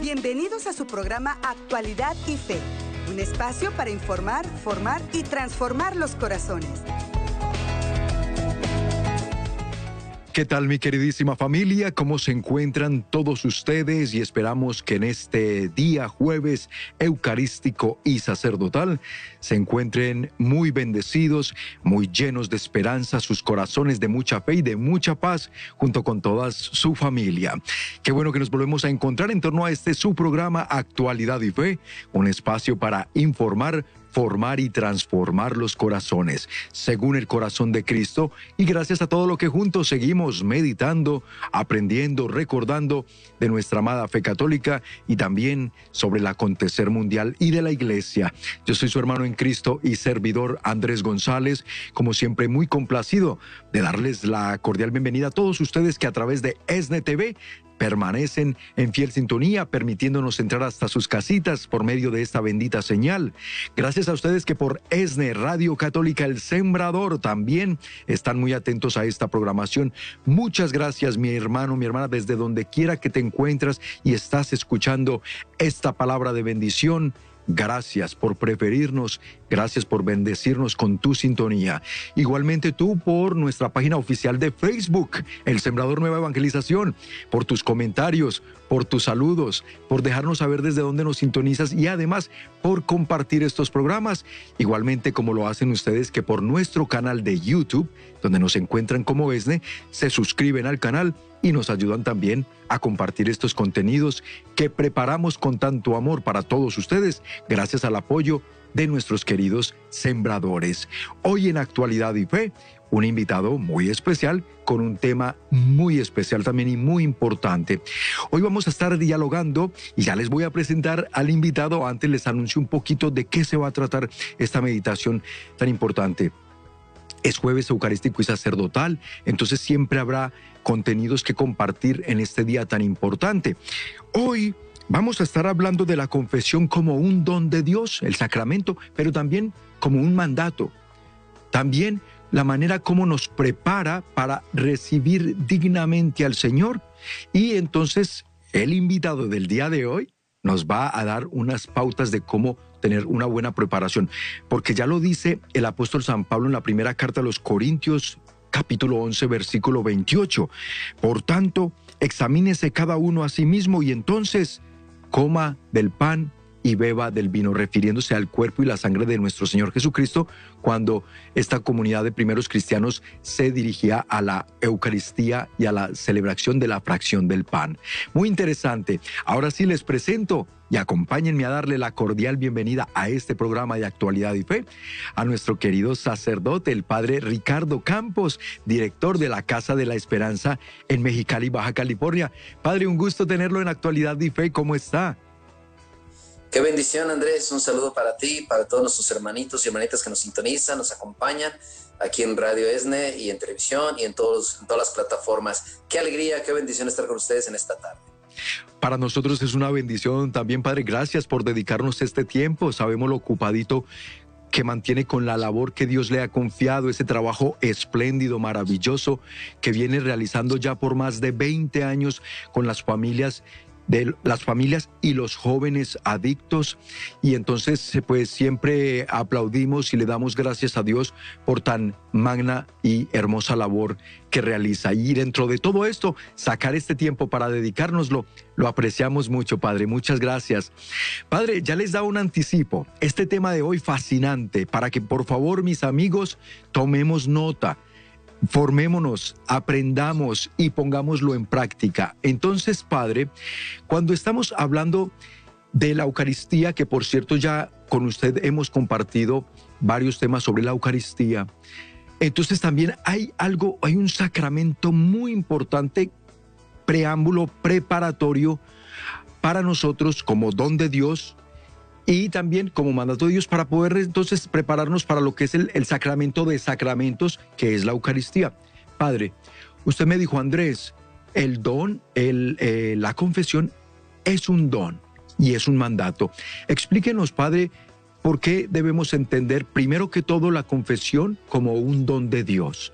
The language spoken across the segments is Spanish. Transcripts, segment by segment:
Bienvenidos a su programa Actualidad y Fe, un espacio para informar, formar y transformar los corazones. ¿Qué tal mi queridísima familia? ¿Cómo se encuentran todos ustedes? Y esperamos que en este día jueves eucarístico y sacerdotal se encuentren muy bendecidos, muy llenos de esperanza, sus corazones de mucha fe y de mucha paz junto con toda su familia. Qué bueno que nos volvemos a encontrar en torno a este su programa Actualidad y Fe, un espacio para informar, formar y transformar los corazones según el corazón de Cristo y gracias a todo lo que juntos seguimos meditando, aprendiendo, recordando de nuestra amada fe católica y también sobre el acontecer mundial y de la iglesia. Yo soy su hermano en Cristo y servidor Andrés González, como siempre muy complacido de darles la cordial bienvenida a todos ustedes que a través de ESNE TV permanecen en fiel sintonía, permitiéndonos entrar hasta sus casitas por medio de esta bendita señal. Gracias a ustedes que por ESNE Radio Católica El Sembrador también están muy atentos a esta programación. Muchas gracias, mi hermano, mi hermana, desde donde quiera que te encuentras y estás escuchando esta palabra de bendición Gracias por preferirnos, gracias por bendecirnos con tu sintonía. Igualmente tú por nuestra página oficial de Facebook, El Sembrador Nueva Evangelización, por tus comentarios, por tus saludos, por dejarnos saber desde dónde nos sintonizas y además por compartir estos programas, igualmente como lo hacen ustedes que por nuestro canal de YouTube, donde nos encuentran como ESNE, se suscriben al canal y nos ayudan también a compartir estos contenidos que preparamos con tanto amor para todos ustedes, gracias al apoyo de nuestros queridos sembradores. Hoy en Actualidad y Fe, un invitado muy especial con un tema muy especial también y muy importante. Hoy vamos a estar dialogando y ya les voy a presentar al invitado. Antes les anuncio un poquito de qué se va a tratar esta meditación tan importante. Es jueves eucarístico y sacerdotal, entonces siempre habrá contenidos que compartir en este día tan importante. Hoy vamos a estar hablando de la confesión como un don de Dios, el sacramento, pero también como un mandato. También la manera como nos prepara para recibir dignamente al Señor. Y entonces el invitado del día de hoy nos va a dar unas pautas de cómo tener una buena preparación, porque ya lo dice el apóstol San Pablo en la primera carta a los Corintios, capítulo 11, versículo 28. Por tanto, examínese cada uno a sí mismo y entonces coma del pan y beba del vino, refiriéndose al cuerpo y la sangre de nuestro Señor Jesucristo, cuando esta comunidad de primeros cristianos se dirigía a la Eucaristía y a la celebración de la fracción del pan. Muy interesante. Ahora sí les presento y acompáñenme a darle la cordial bienvenida a este programa de actualidad y fe a nuestro querido sacerdote, el padre Ricardo Campos, director de la Casa de la Esperanza en Mexicali, Baja California. Padre, un gusto tenerlo en actualidad y fe. ¿Cómo está? Qué bendición, Andrés. Un saludo para ti, para todos nuestros hermanitos y hermanitas que nos sintonizan, nos acompañan aquí en Radio ESNE y en televisión y en, todos, todas las plataformas. Qué alegría, qué bendición estar con ustedes en esta tarde. Para nosotros es una bendición también, Padre. Gracias por dedicarnos este tiempo. Sabemos lo ocupadito que mantiene con la labor que Dios le ha confiado, ese trabajo espléndido, maravilloso, que viene realizando ya por más de 20 años con las familias de las familias y los jóvenes adictos. Y entonces, pues siempre aplaudimos y le damos gracias a Dios por tan magna y hermosa labor que realiza. Y dentro de todo esto, sacar este tiempo para dedicárnoslo, lo apreciamos mucho, Padre. Muchas gracias. Padre, ya les da un anticipo. Este tema de hoy fascinante, para que por favor mis amigos tomemos nota formémonos, aprendamos y pongámoslo en práctica. Entonces, Padre, cuando estamos hablando de la Eucaristía, que por cierto ya con usted hemos compartido varios temas sobre la Eucaristía, entonces también hay algo, hay un sacramento muy importante, preámbulo preparatorio para nosotros como don de Dios, y también como mandato de Dios para poder entonces prepararnos para lo que es el, sacramento de sacramentos, que es la Eucaristía. Padre, usted me dijo, Andrés, el don, el, eh, la confesión es un don y es un mandato. Explíquenos, Padre, por qué debemos entender primero que todo la confesión como un don de Dios.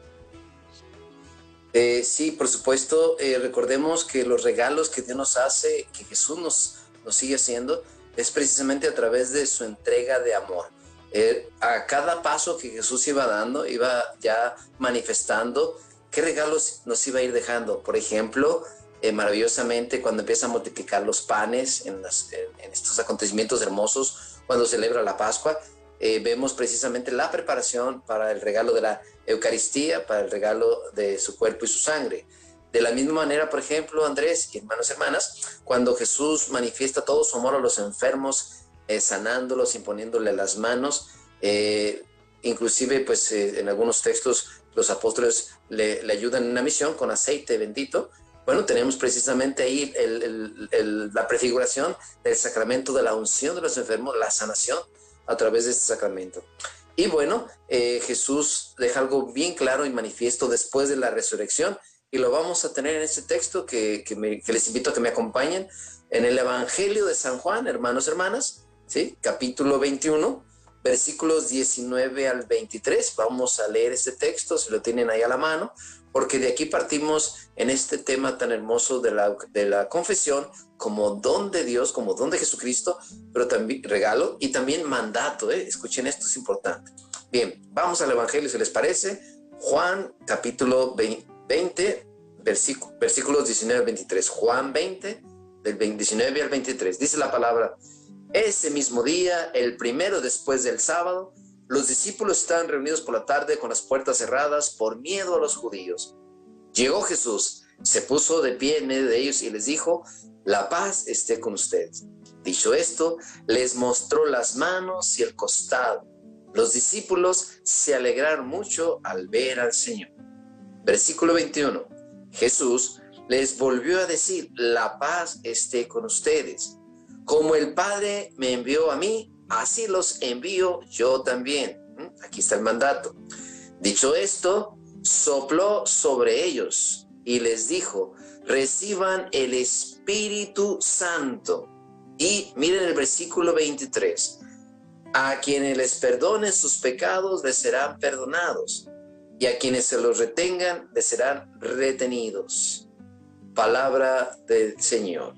Eh, sí, por supuesto, eh, recordemos que los regalos que Dios nos hace, que Jesús nos, lo sigue haciendo, es precisamente a través de su entrega de amor. Eh, a cada paso que Jesús iba dando, iba ya manifestando qué regalos nos iba a ir dejando. Por ejemplo, eh, maravillosamente cuando empieza a multiplicar los panes en, estos acontecimientos hermosos, cuando celebra la Pascua, eh, vemos precisamente la preparación para el regalo de la Eucaristía, para el regalo de su cuerpo y su sangre. De la misma manera, por ejemplo, Andrés y hermanos y hermanas, cuando Jesús manifiesta todo su amor a los enfermos, eh, sanándolos, imponiéndole las manos, eh, inclusive pues eh, en algunos textos los apóstoles le, ayudan en una misión con aceite bendito. Bueno, tenemos precisamente ahí la prefiguración del sacramento de la unción de los enfermos, la sanación a través de este sacramento. Y bueno, Jesús deja algo bien claro y manifiesto después de la resurrección, y lo vamos a tener en este texto que, les invito a que me acompañen en el Evangelio de San Juan, hermanos, hermanas, ¿sí? capítulo 21, versículos 19 al 23. Vamos a leer este texto, si lo tienen ahí a la mano, porque de aquí partimos en este tema tan hermoso de la, de la confesión como don de Dios, como don de Jesucristo, pero también regalo y también mandato. ¿eh? Escuchen esto, es importante. Bien, vamos al Evangelio, si les parece. Juan capítulo 20, versículos 19 al 23. Juan 20, del 19 al 23. Dice la palabra, ese mismo día, el primero después del sábado, los discípulos estaban reunidos por la tarde con las puertas cerradas por miedo a los judíos. Llegó Jesús, se puso de pie en medio de ellos y les dijo, la paz esté con ustedes. Dicho esto, les mostró las manos y el costado. Los discípulos se alegraron mucho al ver al Señor. Versículo 21. Jesús les volvió a decir, la paz esté con ustedes. Como el Padre me envió a mí, así los envío yo también. ¿Mm? Aquí está el mandato. Dicho esto, sopló sobre ellos y les dijo, reciban el Espíritu Santo. Y miren el versículo 23. A quienes les perdone sus pecados les serán perdonados y a quienes se los retengan les serán retenidos. Palabra del Señor.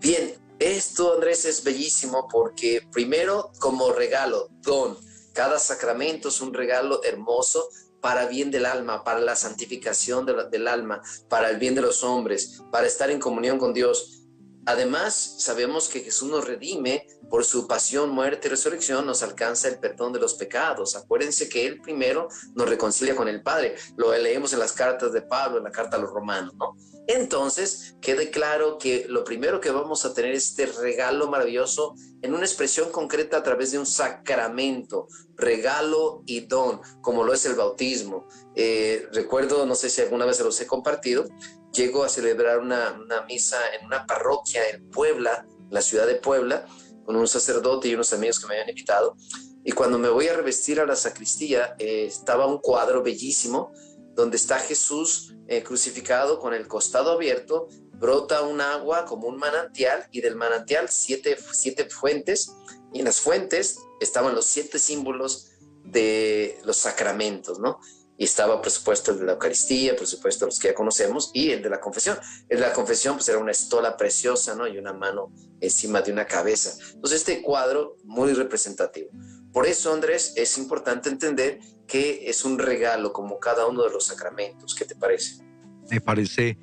Bien, esto Andrés es bellísimo porque primero como regalo, don, cada sacramento es un regalo hermoso para bien del alma, para la santificación del alma, para el bien de los hombres, para estar en comunión con Dios. Además, sabemos que Jesús nos redime por su pasión, muerte y resurrección, nos alcanza el perdón de los pecados. Acuérdense que Él primero nos reconcilia con el Padre. Lo leemos en las cartas de Pablo, en la carta a los romanos, ¿no? Entonces, quede claro que lo primero que vamos a tener es este regalo maravilloso en una expresión concreta a través de un sacramento, regalo y don, como lo es el bautismo. Eh, recuerdo, no sé si alguna vez se los he compartido, llego a celebrar una, misa en una parroquia en Puebla, la ciudad de Puebla, con un sacerdote y unos amigos que me habían invitado. Y cuando me voy a revestir a la sacristía, eh, estaba un cuadro bellísimo donde está Jesús eh, crucificado con el costado abierto, brota un agua como un manantial y del manantial siete, siete fuentes y en las fuentes estaban los siete símbolos de los sacramentos, ¿no? Y estaba, por supuesto, el de la Eucaristía, por supuesto, los que ya conocemos, y el de la confesión. El de la confesión, pues era una estola preciosa, ¿no? Y una mano encima de una cabeza. Entonces, este cuadro muy representativo. Por eso, Andrés, es importante entender que es un regalo como cada uno de los sacramentos. ¿Qué te parece? Me parece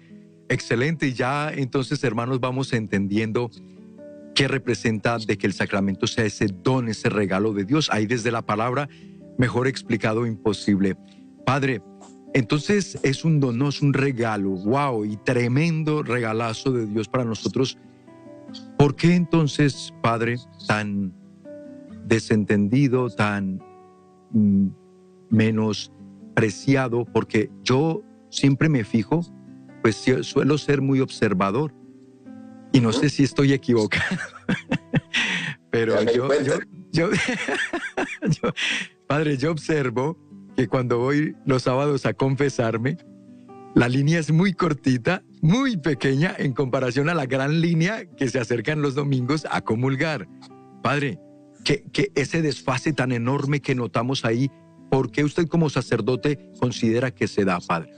excelente. Ya entonces, hermanos, vamos entendiendo qué representa de que el sacramento sea ese don, ese regalo de Dios. Ahí desde la palabra, mejor explicado imposible. Padre, entonces es un don, es un regalo, wow, y tremendo regalazo de Dios para nosotros. ¿Por qué entonces, Padre, tan desentendido, tan mm, menospreciado? Porque yo siempre me fijo, pues suelo ser muy observador y no sé si estoy equivocado, pero yo, yo, Padre, yo observo que cuando voy los sábados a confesarme, la línea es muy cortita, muy pequeña en comparación a la gran línea que se acercan los domingos a comulgar. Padre, que, ese desfase tan enorme que notamos ahí, ¿por qué usted como sacerdote considera que se da, Padre?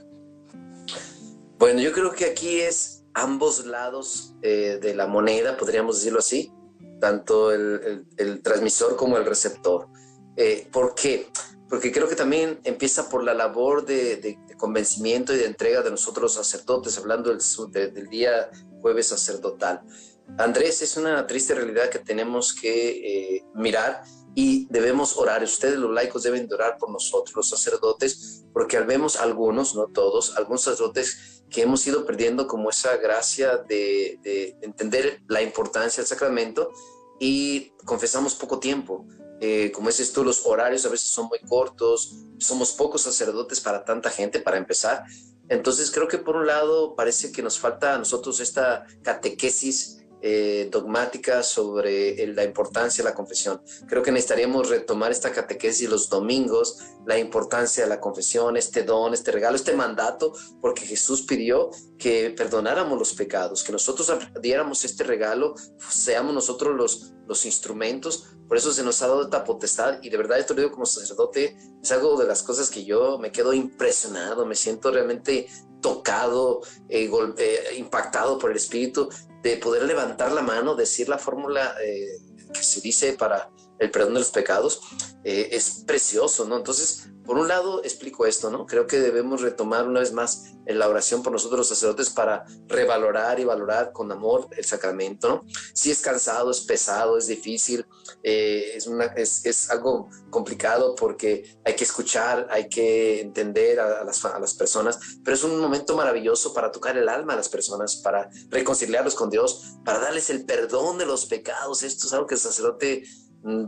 Bueno, yo creo que aquí es ambos lados eh, de la moneda, podríamos decirlo así, tanto el, transmisor como el receptor. Eh, ¿Por qué? Porque creo que también empieza por la labor de, convencimiento y de entrega de nosotros los sacerdotes, hablando del, del día jueves sacerdotal. Andrés, es una triste realidad que tenemos que eh, mirar y debemos orar. Ustedes los laicos deben orar por nosotros, los sacerdotes, porque al vemos algunos, no todos, algunos sacerdotes que hemos ido perdiendo como esa gracia de, de entender la importancia del sacramento y confesamos poco tiempo. Eh, como dices tú, los horarios a veces son muy cortos, somos pocos sacerdotes para tanta gente, para empezar. Entonces creo que por un lado parece que nos falta a nosotros esta catequesis eh, dogmática sobre la importancia de la confesión. Creo que necesitaríamos retomar esta catequesis los domingos, la importancia de la confesión, este don, este regalo, este mandato, porque Jesús pidió que perdonáramos los pecados, que nosotros diéramos este regalo, seamos nosotros los, los instrumentos. Por eso se nos ha dado esta potestad y de verdad esto lo digo como sacerdote, es algo de las cosas que yo me quedo impresionado, me siento realmente tocado, eh, impactado por el Espíritu de poder levantar la mano, decir la fórmula eh, que se dice para el perdón de los pecados, eh, es precioso, ¿no? Entonces, por un lado, explico esto, ¿no? Creo que debemos retomar una vez más la oración por nosotros los sacerdotes para revalorar y valorar con amor el sacramento, ¿no? Si es cansado, es pesado, es difícil, eh, es, algo complicado porque hay que escuchar, hay que entender a, las, a las personas, pero es un momento maravilloso para tocar el alma a las personas, para reconciliarlos con Dios, para darles el perdón de los pecados. Esto es algo que el sacerdote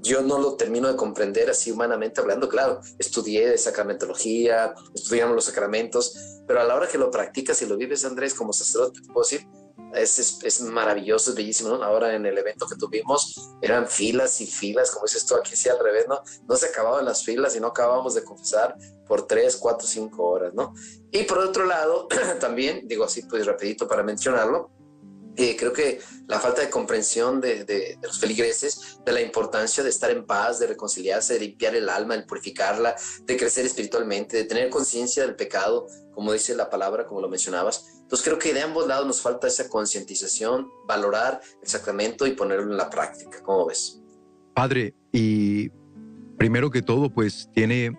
yo no lo termino de comprender así humanamente hablando. Claro, estudié sacramentología, estudiamos los sacramentos, pero a la hora que lo practicas y lo vives, Andrés, como sacerdote, te puedo decir, es, es, maravilloso, es bellísimo. Ahora en el evento que tuvimos eran filas y filas, como dices tú, aquí sí al revés, ¿no? No se acababan las filas y no acabábamos de confesar por tres, cuatro, cinco horas, ¿no? Y por otro lado, también, digo así, pues rapidito para mencionarlo, eh, creo que la falta de comprensión de, los feligreses de la importancia de estar en paz, de reconciliarse, de limpiar el alma, de purificarla, de crecer espiritualmente, de tener conciencia del pecado, como dice la palabra, como lo mencionabas. Entonces creo que de ambos lados nos falta esa concientización, valorar el sacramento y ponerlo en la práctica. ¿Cómo ves? Padre, y primero que todo, pues tiene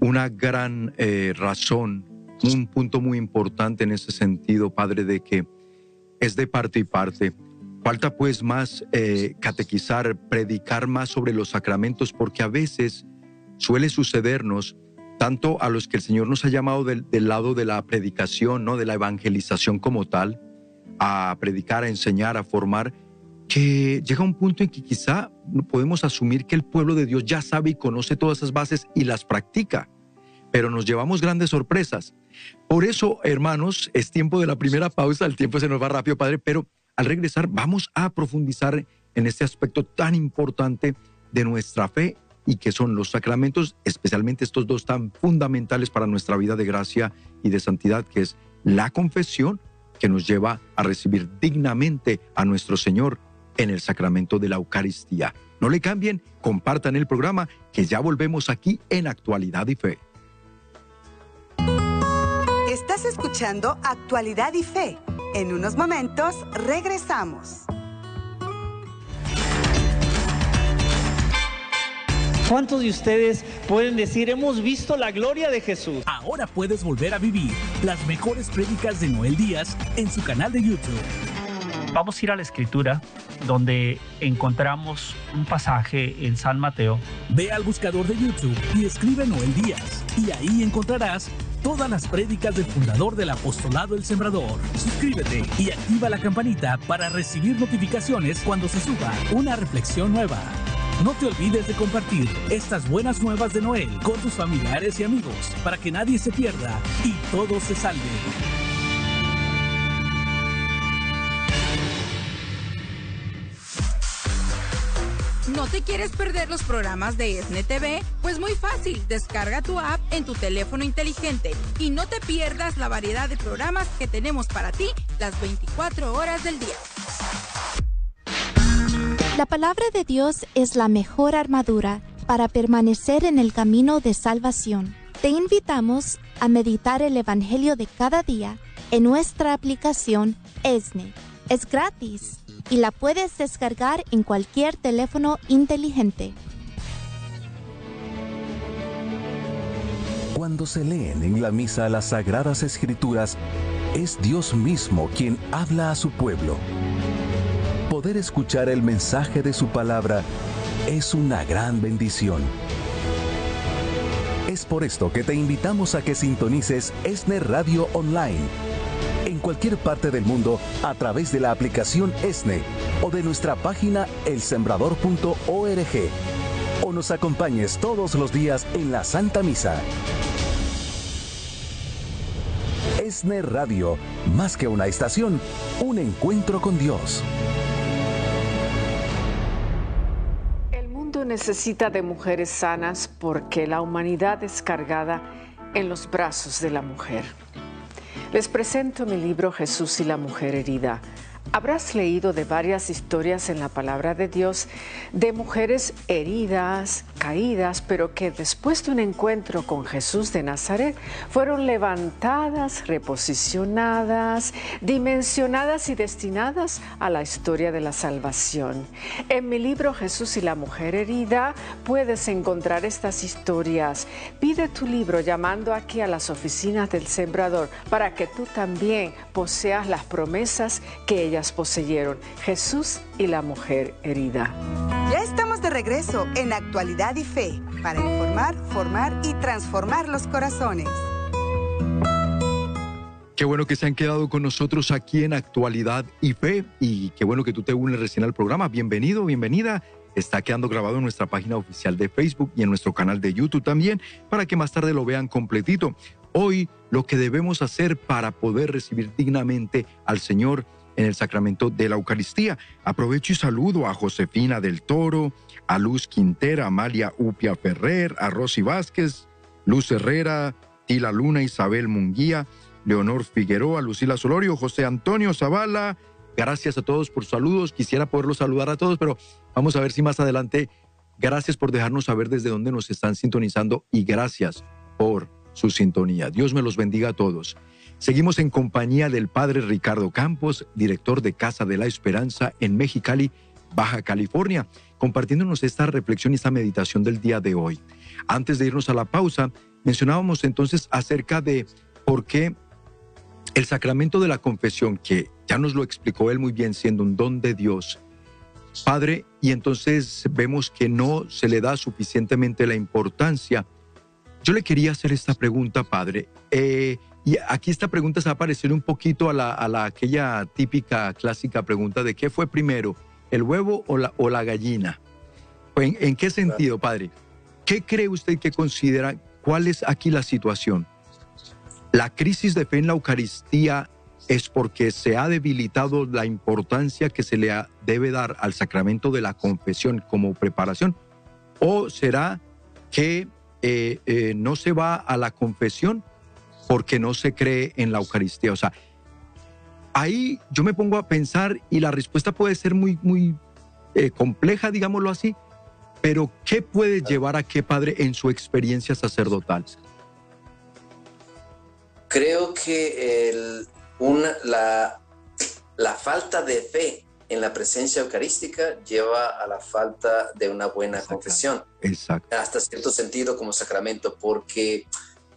una gran eh, razón, un punto muy importante en ese sentido, Padre, de que es de parte y parte. Falta pues más eh, catequizar, predicar más sobre los sacramentos, porque a veces suele sucedernos, tanto a los que el Señor nos ha llamado del, lado de la predicación, ¿no? de la evangelización como tal, a predicar, a enseñar, a formar, que llega un punto en que quizá podemos asumir que el pueblo de Dios ya sabe y conoce todas esas bases y las practica, pero nos llevamos grandes sorpresas. Por eso, hermanos, es tiempo de la primera pausa, el tiempo se nos va rápido, Padre, pero al regresar vamos a profundizar en este aspecto tan importante de nuestra fe y que son los sacramentos, especialmente estos dos tan fundamentales para nuestra vida de gracia y de santidad, que es la confesión que nos lleva a recibir dignamente a nuestro Señor en el sacramento de la Eucaristía. No le cambien, compartan el programa, que ya volvemos aquí en Actualidad y Fe. Escuchando Actualidad y Fe. En unos momentos regresamos. ¿Cuántos de ustedes pueden decir, hemos visto la gloria de Jesús? Ahora puedes volver a vivir las mejores prédicas de Noel Díaz en su canal de YouTube. Vamos a ir a la escritura donde encontramos un pasaje en San Mateo. Ve al buscador de YouTube y escribe Noel Díaz y ahí encontrarás todas las prédicas del fundador del apostolado El Sembrador. Suscríbete y activa la campanita para recibir notificaciones cuando se suba una reflexión nueva. No te olvides de compartir estas buenas nuevas de Noel con tus familiares y amigos para que nadie se pierda y todo se salve. ¿No te quieres perder los programas de ESNE TV? Pues muy fácil, descarga tu app en tu teléfono inteligente y no te pierdas la variedad de programas que tenemos para ti las 24 horas del día. La palabra de Dios es la mejor armadura para permanecer en el camino de salvación. Te invitamos a meditar el Evangelio de cada día en nuestra aplicación ESNE. Es gratis y la puedes descargar en cualquier teléfono inteligente. Cuando se leen en la misa las sagradas escrituras, es Dios mismo quien habla a su pueblo. Poder escuchar el mensaje de su palabra es una gran bendición. Es por esto que te invitamos a que sintonices ESNE Radio Online en cualquier parte del mundo a través de la aplicación ESNE o de nuestra página elsembrador.org o nos acompañes todos los días en la Santa Misa. ESNE Radio, más que una estación, un encuentro con Dios. El mundo necesita de mujeres sanas porque la humanidad es cargada en los brazos de la mujer. Les presento mi libro Jesús y la mujer herida Habrás leído de varias historias en la palabra de Dios de mujeres heridas, caídas, pero que después de un encuentro con Jesús de Nazaret fueron levantadas, reposicionadas, dimensionadas y destinadas a la historia de la salvación. En mi libro Jesús y la mujer herida puedes encontrar estas historias. Pide tu libro llamando aquí a las oficinas del sembrador para que tú también poseas las promesas que ellas poseyeron, Jesús y la mujer herida. Ya estamos de regreso en Actualidad y Fe para informar, formar y transformar los corazones. Qué bueno que se han quedado con nosotros aquí en Actualidad y Fe y qué bueno que tú te unes recién al programa. Bienvenido, bienvenida. Está quedando grabado en nuestra página oficial de Facebook y en nuestro canal de YouTube también para que más tarde lo vean completito. Hoy lo que debemos hacer para poder recibir dignamente al Señor en el sacramento de la Eucaristía. Aprovecho y saludo a Josefina del Toro, a Luz Quintera, Amalia Upia Ferrer, a Rosy Vázquez, Luz Herrera, Tila Luna, Isabel Munguía, Leonor Figueroa, Lucila Solorio, José Antonio Zavala. Gracias a todos por saludos. Quisiera poderlos saludar a todos, pero vamos a ver si más adelante. Gracias por dejarnos saber desde dónde nos están sintonizando y gracias por su sintonía. Dios me los bendiga a todos. Seguimos en compañía del padre Ricardo Campos, director de Casa de la Esperanza en Mexicali, Baja California, compartiéndonos esta reflexión y esta meditación del día de hoy. Antes de irnos a la pausa, mencionábamos entonces acerca de por qué el sacramento de la confesión, que ya nos lo explicó él muy bien, siendo un don de Dios, Padre, y entonces vemos que no se le da suficientemente la importancia. Yo le quería hacer esta pregunta, Padre. Eh, y aquí esta pregunta se va a parecer un poquito a la, aquella típica, clásica pregunta de qué fue primero, el huevo o la, gallina. ¿En, ¿En qué sentido, padre? ¿Qué cree usted que considera? ¿Cuál es aquí la situación? ¿La crisis de fe en la Eucaristía es porque se ha debilitado la importancia que se le debe dar al sacramento de la confesión como preparación? ¿O será que eh, eh, no se va a la confesión porque no se cree en la Eucaristía. O sea, ahí yo me pongo a pensar y la respuesta puede ser muy, muy eh, compleja, digámoslo así, pero ¿qué puede llevar a qué padre en su experiencia sacerdotal? Creo que una, la, la falta de fe en la presencia eucarística lleva a la falta de una buena confesión. Exacto. Hasta cierto sentido como sacramento, porque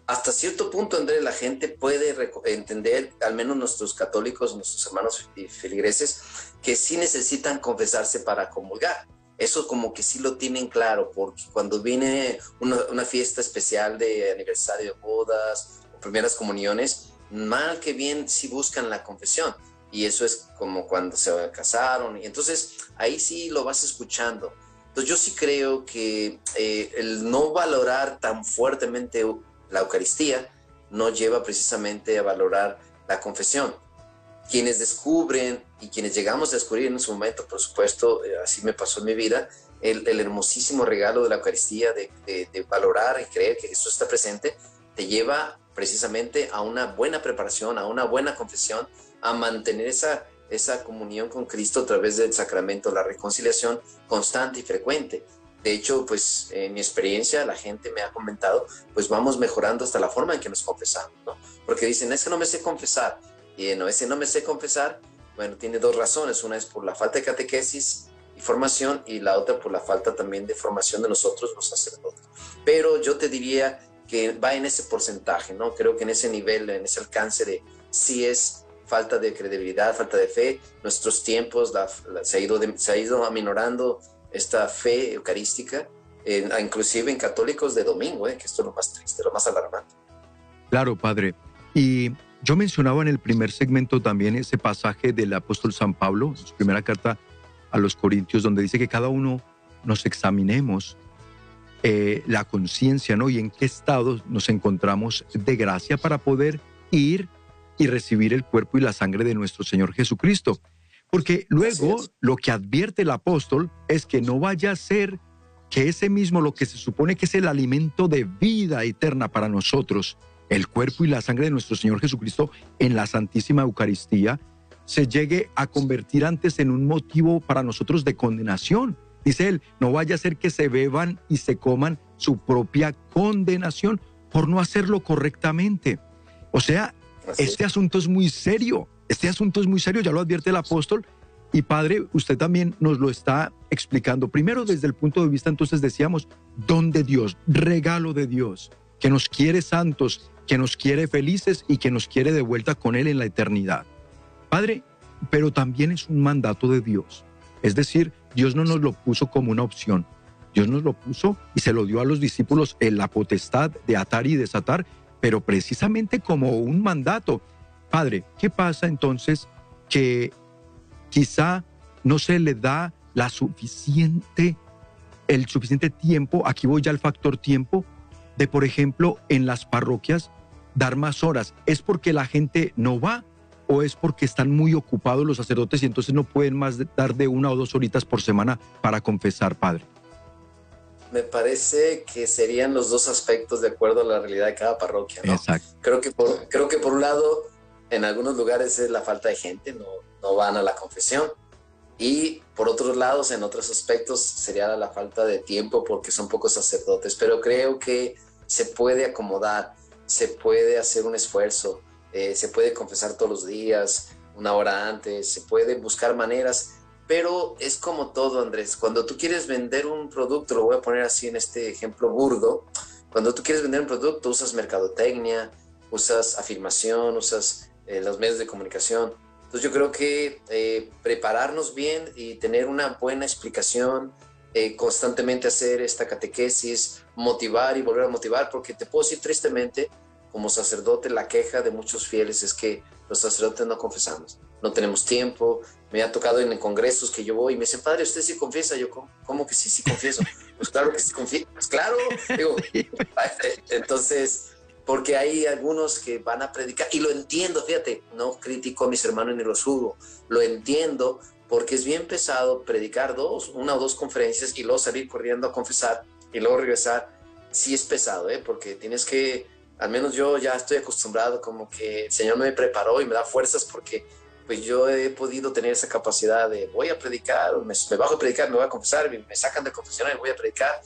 hasta cierto punto, Andrés, la gente puede entender, al menos nuestros católicos, nuestros hermanos y feligreses, que sí necesitan confesarse para comulgar. Eso como que sí lo tienen claro, porque cuando viene una, fiesta especial de aniversario de bodas o primeras comuniones, mal que bien sí buscan la confesión. Y eso es como cuando se casaron. Y entonces ahí sí lo vas escuchando. Entonces yo sí creo que eh, el no valorar tan fuertemente la Eucaristía no lleva precisamente a valorar la confesión. Quienes descubren y quienes llegamos a descubrir en su momento, por supuesto, eh, así me pasó en mi vida, el, hermosísimo regalo de la Eucaristía, de, valorar y creer que Jesús está presente, te lleva precisamente a una buena preparación, a una buena confesión, a mantener esa, esa comunión con Cristo a través del sacramento, la reconciliación constante y frecuente. De hecho, pues en mi experiencia la gente me ha comentado, pues vamos mejorando hasta la forma en que nos confesamos, ¿no? Porque dicen, es que no me sé confesar. Y no, ese no me sé confesar, bueno, tiene dos razones. Una es por la falta de catequesis y formación y la otra por la falta también de formación de nosotros los sacerdotes. Pero yo te diría que va en ese porcentaje, ¿no? Creo que en ese nivel, en ese alcance de si es falta de credibilidad, falta de fe, nuestros tiempos se, ha ido se ha ido aminorando esta fe eucarística, inclusive en católicos de domingo, ¿eh? que esto es lo más triste, lo más alarmante. Claro, padre. Y yo mencionaba en el primer segmento también ese pasaje del apóstol San Pablo, su primera carta a los Corintios, donde dice que cada uno nos examinemos eh, la conciencia, ¿no? Y en qué estado nos encontramos de gracia para poder ir y recibir el cuerpo y la sangre de nuestro Señor Jesucristo. Porque luego lo que advierte el apóstol es que no vaya a ser que ese mismo, lo que se supone que es el alimento de vida eterna para nosotros, el cuerpo y la sangre de nuestro Señor Jesucristo en la Santísima Eucaristía, se llegue a convertir antes en un motivo para nosotros de condenación. Dice él, no vaya a ser que se beban y se coman su propia condenación por no hacerlo correctamente. O sea, este asunto es muy serio, este asunto es muy serio, ya lo advierte el apóstol. Y padre, usted también nos lo está explicando. Primero desde el punto de vista, entonces decíamos, don de Dios, regalo de Dios, que nos quiere santos, que nos quiere felices y que nos quiere de vuelta con Él en la eternidad. Padre, pero también es un mandato de Dios. Es decir, Dios no nos lo puso como una opción. Dios nos lo puso y se lo dio a los discípulos en la potestad de atar y desatar pero precisamente como un mandato. Padre, ¿qué pasa entonces que quizá no se le da la suficiente, el suficiente tiempo, aquí voy ya al factor tiempo, de por ejemplo en las parroquias dar más horas? ¿Es porque la gente no va o es porque están muy ocupados los sacerdotes y entonces no pueden más dar de una o dos horitas por semana para confesar, Padre? me parece que serían los dos aspectos de acuerdo a la realidad de cada parroquia. ¿no? Creo, que por, creo que por un lado, en algunos lugares es la falta de gente, no, no van a la confesión. Y por otros lados, en otros aspectos, sería la falta de tiempo porque son pocos sacerdotes. Pero creo que se puede acomodar, se puede hacer un esfuerzo, eh, se puede confesar todos los días, una hora antes, se puede buscar maneras pero es como todo, Andrés. Cuando tú quieres vender un producto, lo voy a poner así en este ejemplo burdo, cuando tú quieres vender un producto, usas mercadotecnia, usas afirmación, usas eh, los medios de comunicación. Entonces yo creo que eh, prepararnos bien y tener una buena explicación, eh, constantemente hacer esta catequesis, motivar y volver a motivar, porque te puedo decir tristemente, como sacerdote, la queja de muchos fieles es que los sacerdotes no confesamos, no tenemos tiempo. Me ha tocado en congresos que yo voy y me dicen, padre, ¿usted sí confiesa? Yo, ¿cómo, que sí, sí confieso? pues claro que sí confieso. Pues claro, digo, entonces, porque hay algunos que van a predicar, y lo entiendo, fíjate, no critico a mis hermanos ni los juzgo, lo entiendo porque es bien pesado predicar dos, una o dos conferencias y luego salir corriendo a confesar y luego regresar. Sí es pesado, ¿eh? porque tienes que al menos yo ya estoy acostumbrado, como que el Señor me preparó y me da fuerzas porque pues yo he podido tener esa capacidad de voy a predicar, me, bajo a predicar, me voy a confesar, me, sacan de confesión y voy a predicar,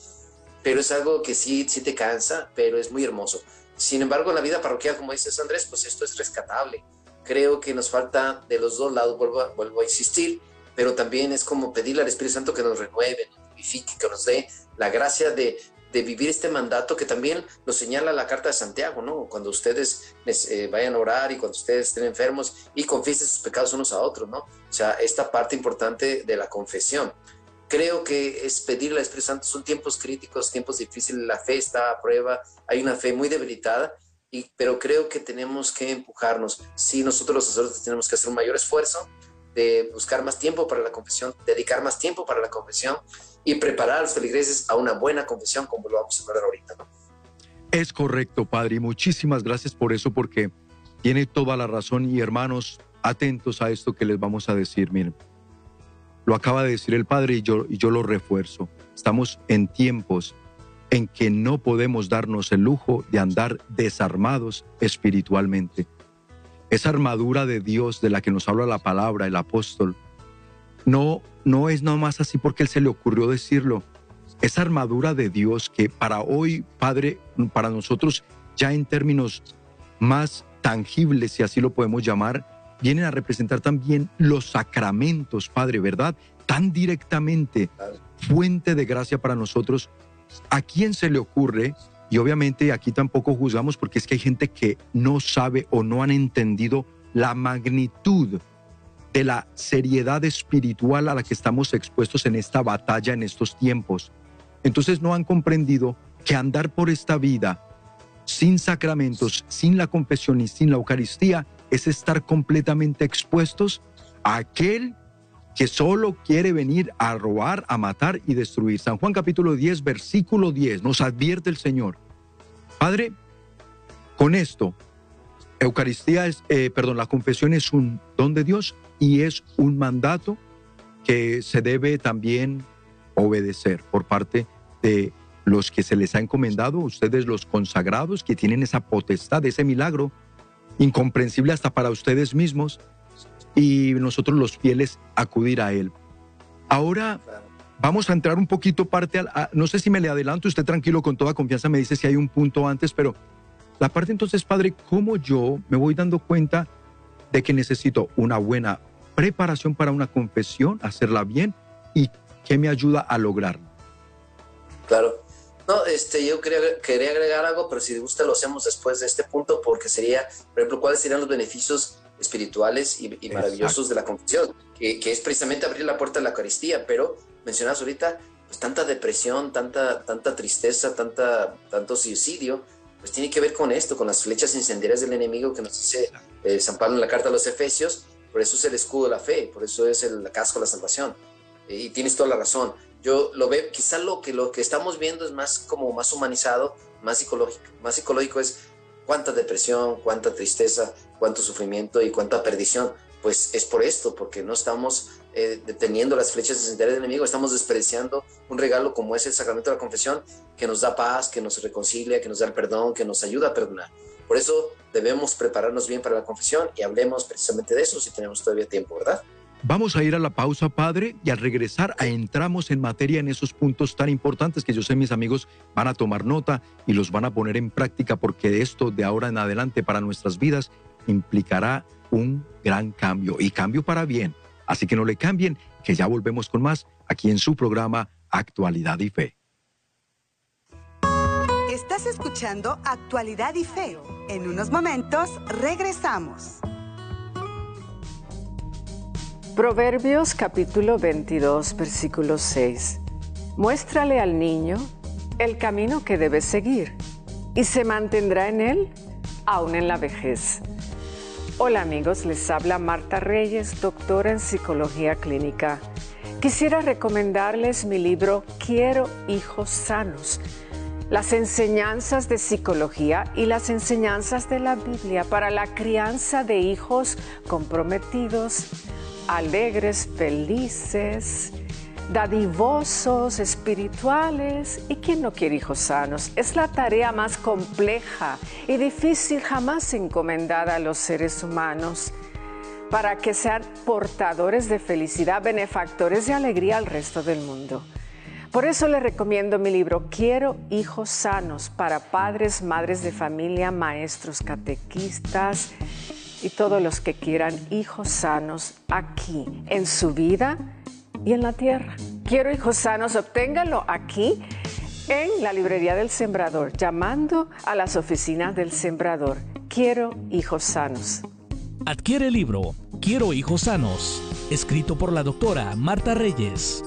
pero es algo que sí, sí te cansa, pero es muy hermoso. Sin embargo, en la vida parroquial, como dices Andrés, pues esto es rescatable. Creo que nos falta de los dos lados, vuelvo a, vuelvo a insistir, pero también es como pedirle al Espíritu Santo que nos renueve, nos vivifique, que nos dé la gracia de, de vivir este mandato que también lo señala la Carta de Santiago, ¿no? Cuando ustedes eh, vayan a orar y cuando ustedes estén enfermos y confiesen sus pecados unos a otros, ¿no? O sea, esta parte importante de la confesión. Creo que es pedirle al Espíritu Santo, son tiempos críticos, tiempos difíciles, la fe está a prueba, hay una fe muy debilitada, y, pero creo que tenemos que empujarnos. Sí, nosotros los sacerdotes tenemos que hacer un mayor esfuerzo de buscar más tiempo para la confesión, dedicar más tiempo para la confesión, y preparar a los feligreses a una buena confesión como lo vamos a hablar ahorita. Es correcto, Padre, y muchísimas gracias por eso, porque tiene toda la razón y hermanos, atentos a esto que les vamos a decir, miren. Lo acaba de decir el Padre y yo, yo lo refuerzo. Estamos en tiempos en que no podemos darnos el lujo de andar desarmados espiritualmente. Esa armadura de Dios de la que nos habla la palabra, el apóstol, no, no es nomás así porque Él se le ocurrió decirlo. Esa armadura de Dios que para hoy, Padre, para nosotros ya en términos más tangibles, si así lo podemos llamar, vienen a representar también los sacramentos, Padre, ¿verdad? Tan directamente, fuente de gracia para nosotros. ¿A quién se le ocurre? Y obviamente aquí tampoco juzgamos porque es que hay gente que no sabe o no han entendido la magnitud de la seriedad espiritual a la que estamos expuestos en esta batalla en estos tiempos. Entonces no han comprendido que andar por esta vida sin sacramentos, sin la confesión y sin la Eucaristía es estar completamente expuestos a aquel que solo quiere venir a robar, a matar y destruir. San Juan capítulo 10, versículo 10, nos advierte el Señor. Padre, con esto, Eucaristía es, eh, perdón, la confesión es un don de Dios y es un mandato que se debe también obedecer por parte de los que se les ha encomendado, ustedes los consagrados que tienen esa potestad, ese milagro incomprensible hasta para ustedes mismos y nosotros los fieles acudir a él. Ahora vamos a entrar un poquito parte al, no sé si me le adelanto, usted tranquilo con toda confianza me dice si hay un punto antes, pero la parte entonces, padre, cómo yo me voy dando cuenta de que necesito una buena preparación para una confesión, hacerla bien y qué me ayuda a lograrlo. Claro. No, este, yo quería, quería agregar algo, pero si gusta lo hacemos después de este punto, porque sería, por ejemplo, cuáles serían los beneficios espirituales y, maravillosos de la confesión, que, que, es precisamente abrir la puerta de la Eucaristía, pero mencionas ahorita, pues tanta depresión, tanta, tanta tristeza, tanta, tanto suicidio, pues tiene que ver con esto, con las flechas incendiarias del enemigo que nos dice eh, San Pablo en la carta a los Efesios, por eso es el escudo de la fe, por eso es el casco de la salvación. Eh, y tienes toda la razón yo lo veo, quizá lo que, lo que estamos viendo es más como más humanizado, más psicológico. Más psicológico es cuánta depresión, cuánta tristeza, cuánto sufrimiento y cuánta perdición. Pues es por esto, porque no estamos eh, deteniendo las flechas incendiarias del enemigo, estamos despreciando un regalo como es el sacramento de la confesión, que nos da paz, que nos reconcilia, que nos da el perdón, que nos ayuda a perdonar. Por eso debemos prepararnos bien para la confesión y hablemos precisamente de eso si tenemos todavía tiempo, ¿verdad? Vamos a ir a la pausa, Padre, y al regresar entramos en materia en esos puntos tan importantes que yo sé mis amigos van a tomar nota y los van a poner en práctica porque esto de ahora en adelante para nuestras vidas implicará un gran cambio y cambio para bien. Así que no le cambien, que ya volvemos con más aquí en su programa Actualidad y Fe. Estás escuchando Actualidad y Fe. En unos momentos regresamos. Proverbios capítulo 22, versículo 6. Muéstrale al niño el camino que debe seguir y se mantendrá en él aún en la vejez. Hola amigos, les habla Marta Reyes, doctora en psicología clínica. Quisiera recomendarles mi libro Quiero hijos sanos, las enseñanzas de psicología y las enseñanzas de la Biblia para la crianza de hijos comprometidos alegres, felices, dadivosos, espirituales. ¿Y quién no quiere hijos sanos? Es la tarea más compleja y difícil jamás encomendada a los seres humanos para que sean portadores de felicidad, benefactores de alegría al resto del mundo. Por eso les recomiendo mi libro Quiero hijos sanos para padres, madres de familia, maestros, catequistas y todos los que quieran hijos sanos aquí, en su vida y en la tierra. Quiero hijos sanos, obténganlo aquí en la librería del Sembrador, llamando a las oficinas del Sembrador. Quiero hijos sanos. Adquiere el libro Quiero hijos sanos, escrito por la doctora Marta Reyes,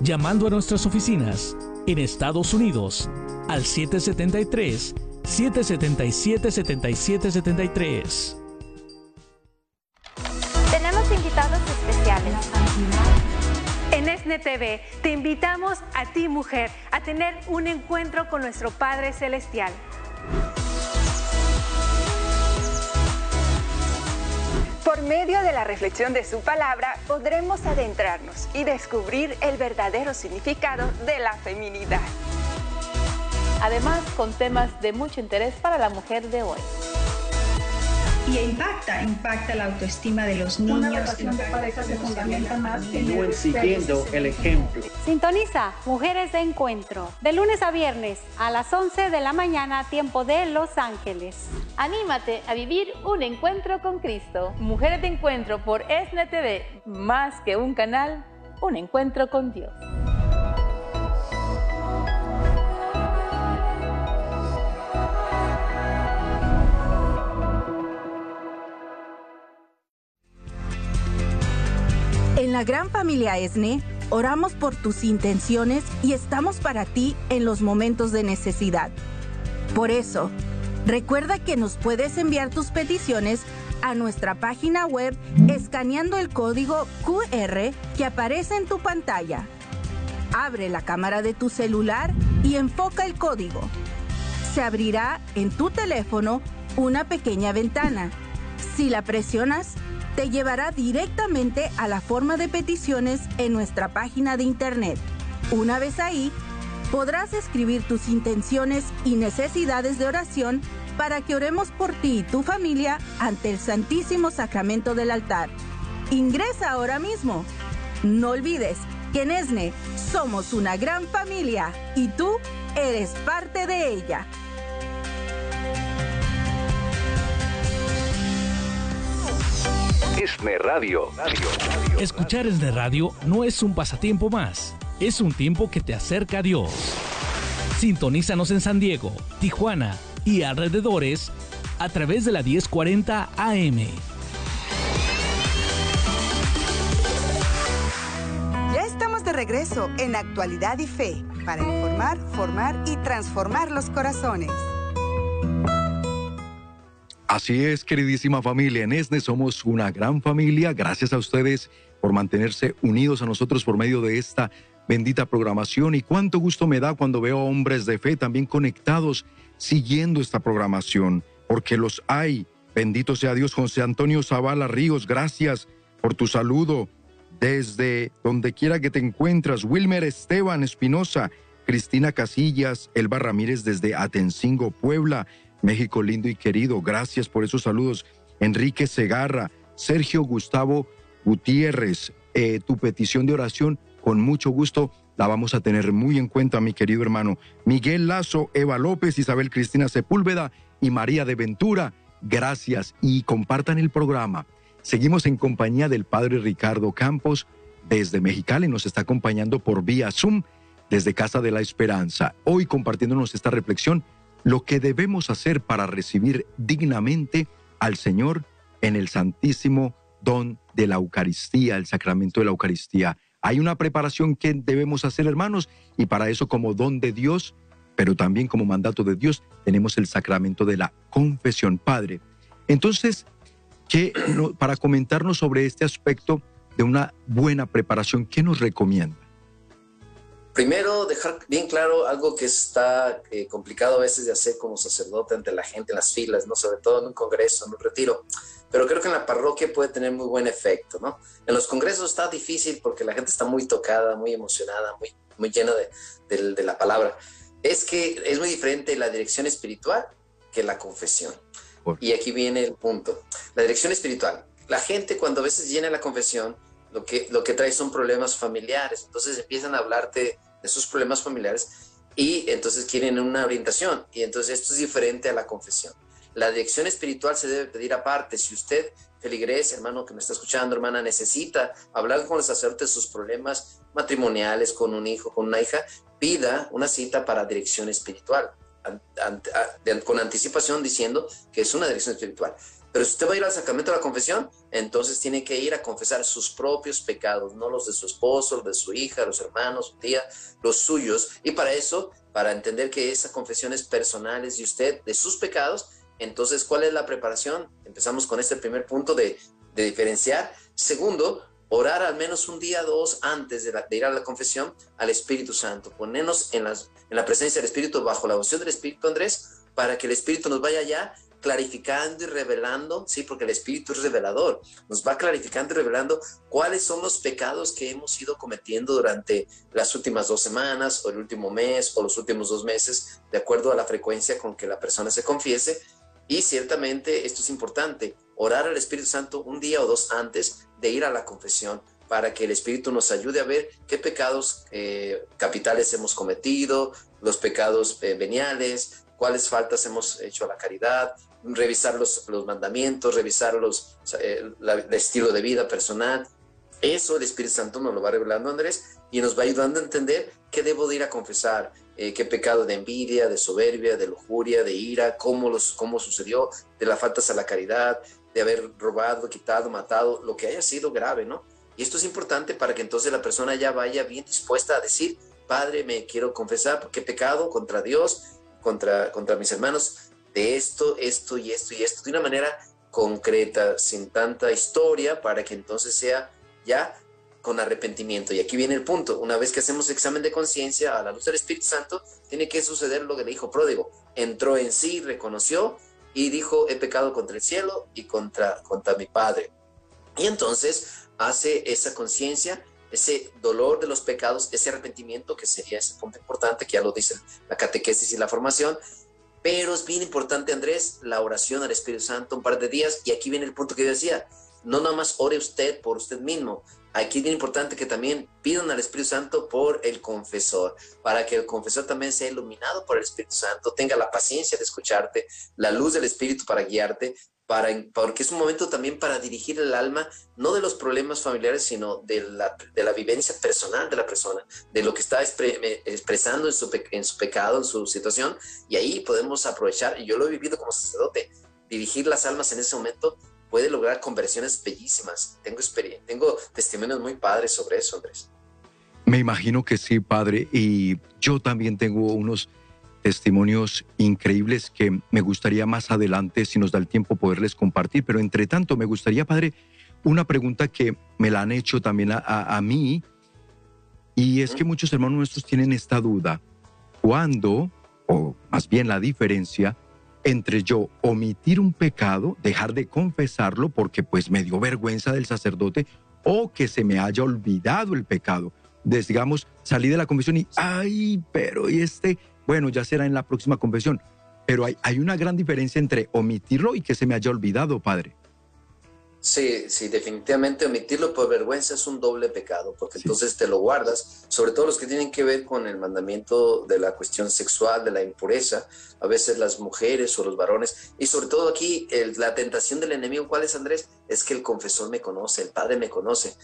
llamando a nuestras oficinas en Estados Unidos al 773 777 7773 invitados especiales. En ESNE TV te invitamos a ti mujer a tener un encuentro con nuestro Padre Celestial. Por medio de la reflexión de su palabra podremos adentrarnos y descubrir el verdadero significado de la feminidad. Además, con temas de mucho interés para la mujer de hoy. Y impacta, impacta la autoestima de los niños. Una relación de pareja se fundamenta más en siguiendo el ejemplo. Sintoniza Mujeres de Encuentro, de lunes a viernes a las 11 de la mañana, tiempo de Los Ángeles. Anímate a vivir un encuentro con Cristo. Mujeres de Encuentro por ESNE TV, más que un canal, un encuentro con Dios. La gran familia ESNE, oramos por tus intenciones y estamos para ti en los momentos de necesidad. Por eso, recuerda que nos puedes enviar tus peticiones a nuestra página web escaneando el código QR que aparece en tu pantalla. Abre la cámara de tu celular y enfoca el código. Se abrirá en tu teléfono una pequeña ventana. Si la presionas, te llevará directamente a la forma de peticiones en nuestra página de internet. Una vez ahí, podrás escribir tus intenciones y necesidades de oración para que oremos por ti y tu familia ante el Santísimo Sacramento del altar. Ingresa ahora mismo. No olvides que en ESNE somos una gran familia y tú eres parte de ella. ESNE Radio. Escuchar ESNE Radio no es un pasatiempo más, es un tiempo que te acerca a Dios. Sintonízanos en San Diego, Tijuana y alrededores a través de la 1040 AM. Ya estamos de regreso en Actualidad y Fe para informar, formar y transformar los corazones. Así es, queridísima familia. En ESNE somos una gran familia. Gracias a ustedes por mantenerse unidos a nosotros por medio de esta bendita programación. Y cuánto gusto me da cuando veo hombres de fe también conectados, siguiendo esta programación, porque los hay. Bendito sea Dios, José Antonio Zavala Ríos. Gracias por tu saludo. Desde donde quiera que te encuentras, Wilmer Esteban Espinosa, Cristina Casillas, Elba Ramírez desde Atencingo, Puebla. México lindo y querido, gracias por esos saludos. Enrique Segarra, Sergio Gustavo Gutiérrez, eh, tu petición de oración, con mucho gusto la vamos a tener muy en cuenta, mi querido hermano. Miguel Lazo, Eva López, Isabel Cristina Sepúlveda y María de Ventura, gracias y compartan el programa. Seguimos en compañía del padre Ricardo Campos desde Mexicali, nos está acompañando por vía Zoom desde Casa de la Esperanza. Hoy compartiéndonos esta reflexión lo que debemos hacer para recibir dignamente al Señor en el santísimo don de la Eucaristía, el sacramento de la Eucaristía. Hay una preparación que debemos hacer, hermanos, y para eso como don de Dios, pero también como mandato de Dios, tenemos el sacramento de la confesión, Padre. Entonces, ¿qué, para comentarnos sobre este aspecto de una buena preparación, ¿qué nos recomienda? Primero, dejar bien claro algo que está eh, complicado a veces de hacer como sacerdote ante la gente en las filas, ¿no? Sobre todo en un congreso, en un retiro. Pero creo que en la parroquia puede tener muy buen efecto, ¿no? En los congresos está difícil porque la gente está muy tocada, muy emocionada, muy, muy llena de, de la palabra. Es que es muy diferente la dirección espiritual que la confesión. Y aquí viene el punto. La dirección espiritual. La gente cuando a veces llena la confesión, lo que, lo que trae son problemas familiares. Entonces empiezan a hablarte de sus problemas familiares y entonces quieren una orientación. Y entonces esto es diferente a la confesión. La dirección espiritual se debe pedir aparte. Si usted, feligrés, hermano que me está escuchando, hermana, necesita hablar con el sacerdote de sus problemas matrimoniales, con un hijo, con una hija, pida una cita para dirección espiritual, con anticipación diciendo que es una dirección espiritual. Pero si usted va a ir al sacramento de la confesión, entonces tiene que ir a confesar sus propios pecados, no los de su esposo, los de su hija, los hermanos, su tía, los suyos. Y para eso, para entender que esa confesión es personal, es de usted, de sus pecados, entonces, ¿cuál es la preparación? Empezamos con este primer punto de, diferenciar. Segundo, orar al menos un día, dos antes de, ir a la confesión al Espíritu Santo. Ponernos en, en la presencia del Espíritu, bajo la unción del Espíritu Andrés, para que el Espíritu nos vaya ya clarificando y revelando, sí, porque el Espíritu es revelador, nos va clarificando y revelando cuáles son los pecados que hemos ido cometiendo durante las últimas dos semanas o el último mes o los últimos dos meses, de acuerdo a la frecuencia con que la persona se confiese. Y ciertamente esto es importante, orar al Espíritu Santo un día o dos antes de ir a la confesión para que el Espíritu nos ayude a ver qué pecados eh, capitales hemos cometido, los pecados eh, veniales, cuáles faltas hemos hecho a la caridad, revisar los, los mandamientos, revisar los, eh, el estilo de vida personal. Eso el Espíritu Santo nos lo va revelando, Andrés, y nos va ayudando a entender qué debo de ir a confesar, qué pecado de envidia, de soberbia, de lujuria, de ira, cómo, los, cómo sucedió, de las faltas a la caridad, de haber robado, quitado, matado, lo que haya sido grave, ¿no? Y esto es importante para que entonces la persona ya vaya bien dispuesta a decir, Padre, me quiero confesar he pecado contra Dios, contra, contra mis hermanos, de esto, esto y esto y esto, de una manera concreta, sin tanta historia, para que entonces sea ya con arrepentimiento. Y aquí viene el punto, una vez que hacemos examen de conciencia a la luz del Espíritu Santo, tiene que suceder lo que le dijo pródigo, entró en sí, reconoció y dijo, he pecado contra el cielo y contra, contra mi Padre. Y entonces hace esa conciencia, ese dolor de los pecados, ese arrepentimiento, que sería ese punto importante, que ya lo dice la catequesis y la formación. Pero es bien importante, Andrés, la oración al Espíritu Santo un par de días. Y aquí viene el punto que yo decía, no nada más ore usted por usted mismo. Aquí es bien importante que también pidan al Espíritu Santo por el confesor, para que el confesor también sea iluminado por el Espíritu Santo, tenga la paciencia de escucharte, la luz del Espíritu para guiarte, porque es un momento también para dirigir el alma, no de los problemas familiares, sino de la, de la vivencia personal de la persona, de lo que está expresando en su, en su pecado, en su situación, y ahí podemos aprovechar, y yo lo he vivido como sacerdote, dirigir las almas en ese momento puede lograr conversiones bellísimas. Tengo, tengo testimonios muy padres sobre eso, Andrés. Me imagino que sí, padre, y yo también tengo unos testimonios increíbles que me gustaría más adelante, si nos da el tiempo, poderles compartir. Pero entre tanto, me gustaría, Padre, una pregunta que me la han hecho también a, mí, y es que muchos hermanos nuestros tienen esta duda. ¿Cuándo, o más bien la diferencia, entre yo omitir un pecado, dejar de confesarlo porque pues me dio vergüenza del sacerdote, o que se me haya olvidado el pecado? digamos, salí de la confesión y, ay, pero y este bueno, ya será en la próxima confesión. Pero hay, hay una gran diferencia entre omitirlo y que se me haya olvidado, Padre. Sí, sí, definitivamente omitirlo por vergüenza es un doble pecado, porque entonces te lo guardas, sobre todo los que tienen que ver con el mandamiento de la cuestión sexual, de la impureza, a veces las mujeres o los varones, y sobre todo aquí la tentación del enemigo, ¿cuál es Andrés? Es que el confesor me conoce, el Padre me conoce.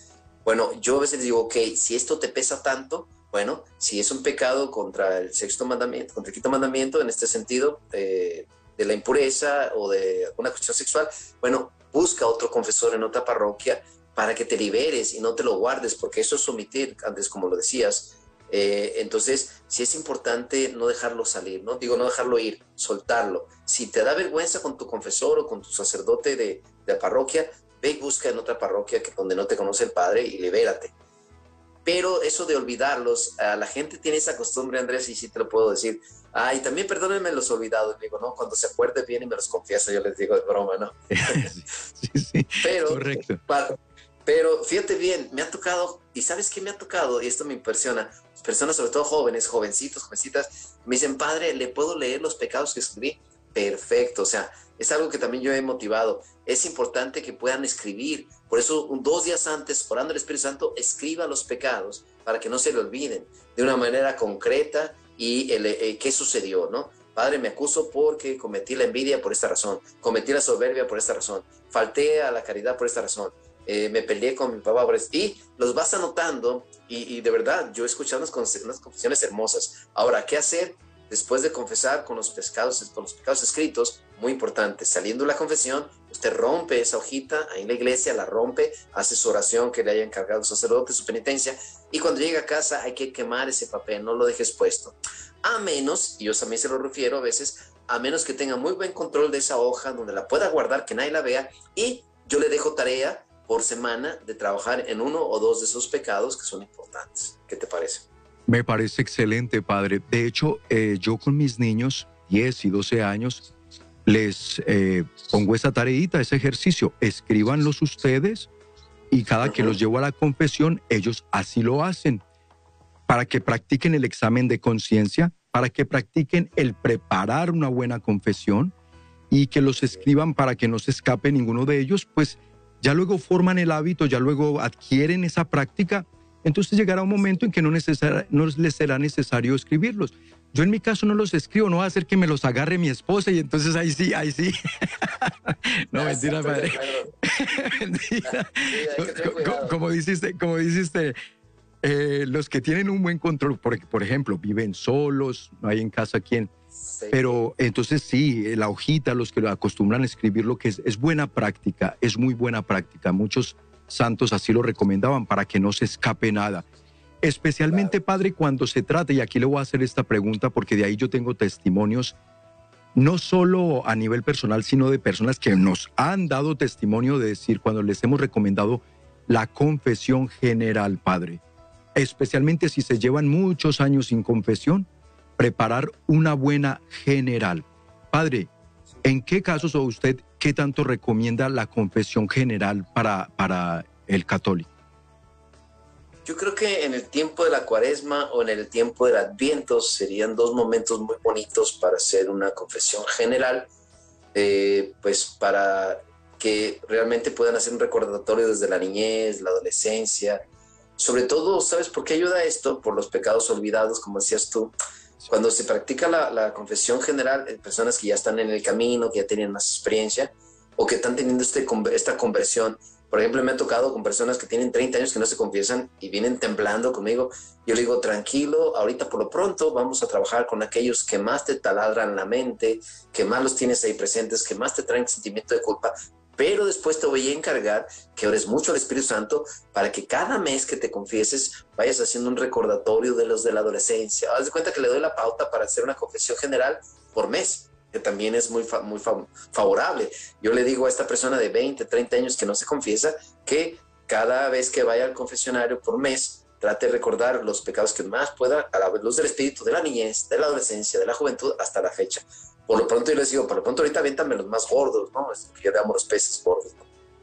Bueno, yo a veces digo, ok, si esto te pesa tanto, bueno, si es un pecado contra el sexto mandamiento, contra el quinto mandamiento, en este sentido, de la impureza o de una cuestión sexual, bueno, busca otro confesor en otra parroquia para que te liberes y no te lo guardes, porque eso es omitir, antes como lo decías. Eh, entonces, sí es importante no dejarlo salir, ¿no? Digo, no dejarlo ir, soltarlo. Si te da vergüenza con tu confesor o con tu sacerdote de, de parroquia, ve y busca en otra parroquia que, donde no te conoce el Padre y libérate pero eso de olvidarlos, la gente tiene esa costumbre, Andrés, y sí te lo puedo decir. Ay, también perdónenme los olvidados, digo, ¿no? Cuando se acuerde bien y me los confiesa, yo les digo de broma, ¿no? sí, sí, pero, correcto. pero fíjate bien, me ha tocado, y ¿sabes qué me ha tocado? Y esto me impresiona, personas, sobre todo jóvenes, jovencitos, jovencitas, me dicen, padre, ¿le puedo leer los pecados que escribí? Perfecto, o sea, es algo que también yo he motivado. Es importante que puedan escribir. Por eso, dos días antes, orando al Espíritu Santo, escriba los pecados para que no se le olviden de una manera concreta y eh, qué sucedió, ¿no? Padre, me acuso porque cometí la envidia por esta razón, cometí la soberbia por esta razón, falté a la caridad por esta razón, eh, me peleé con mi papá. Y los vas anotando y, de verdad, yo he escuchado unas, confesiones hermosas. Ahora, ¿qué hacer? después de confesar con los pecados, escritos, muy importante, saliendo la confesión, usted rompe esa hojita ahí en la iglesia, la rompe, hace su oración que le haya encargado el sacerdote, su penitencia, y cuando llega a casa hay que quemar ese papel, no lo dejes puesto. A menos, y yo también se lo refiero a veces, a menos que tenga muy buen control de esa hoja, donde la pueda guardar, que nadie la vea, y yo le dejo tarea por semana de trabajar en uno o dos de esos pecados que son importantes. ¿Qué te parece? Me parece excelente, padre. De hecho, eh, yo con mis niños, 10 y 12 años, les eh, pongo esa tareita, ese ejercicio. Escríbanlos ustedes y cada que los llevo a la confesión, ellos así lo hacen. Para que practiquen el examen de conciencia, para que practiquen el preparar una buena confesión y que los escriban para que no se escape ninguno de ellos, pues ya luego forman el hábito, ya luego adquieren esa práctica, entonces llegará un momento en que no, no les será necesario escribirlos. Yo en mi caso no los escribo, no va a hacer que me los agarre mi esposa y entonces ahí sí, ahí sí. no, mentira, padre. mentira. como, dijiste, como dijiste, eh, los que tienen un buen control, por, por ejemplo, viven solos, no hay en casa quien. Pero entonces sí, la hojita, los que lo acostumbran a escribir lo que es, es buena práctica, es muy buena práctica. Muchos santos así lo recomendaban para que no se escape nada. Especialmente, Padre, cuando se trata, y aquí le voy a hacer esta pregunta porque de ahí yo tengo testimonios, no solo a nivel personal, sino de personas que nos han dado testimonio de decir cuando les hemos recomendado la confesión general, Padre. Especialmente si se llevan muchos años sin confesión, preparar una buena general. Padre, ¿en qué casos o usted qué tanto recomienda la confesión general para, para el católico? Yo creo que en el tiempo de la cuaresma o en el tiempo del adviento serían dos momentos muy bonitos para hacer una confesión general, eh, pues para que realmente puedan hacer un recordatorio desde la niñez, la adolescencia. Sobre todo, ¿sabes por qué ayuda esto? Por los pecados olvidados, como decías tú. Cuando se practica la, la confesión general, en personas que ya están en el camino, que ya tienen más experiencia o que están teniendo este, esta conversión por ejemplo, me ha tocado con personas que tienen 30 años que no se confiesan y vienen temblando conmigo. Yo le digo, tranquilo, ahorita por lo pronto vamos a trabajar con aquellos que más te taladran la mente, que más los tienes ahí presentes, que más te traen sentimiento de culpa. Pero después te voy a encargar que ores mucho al Espíritu Santo para que cada mes que te confieses vayas haciendo un recordatorio de los de la adolescencia. Haz de cuenta que le doy la pauta para hacer una confesión general por mes que también es muy, muy favorable. Yo le digo a esta persona de 20, 30 años que no se confiesa que cada vez que vaya al confesionario por mes, trate de recordar los pecados que más pueda a la luz del espíritu de la niñez, de la adolescencia, de la juventud hasta la fecha. Por lo pronto yo les digo, por lo pronto ahorita véntame los más gordos, ¿no? Ya damos los peces gordos.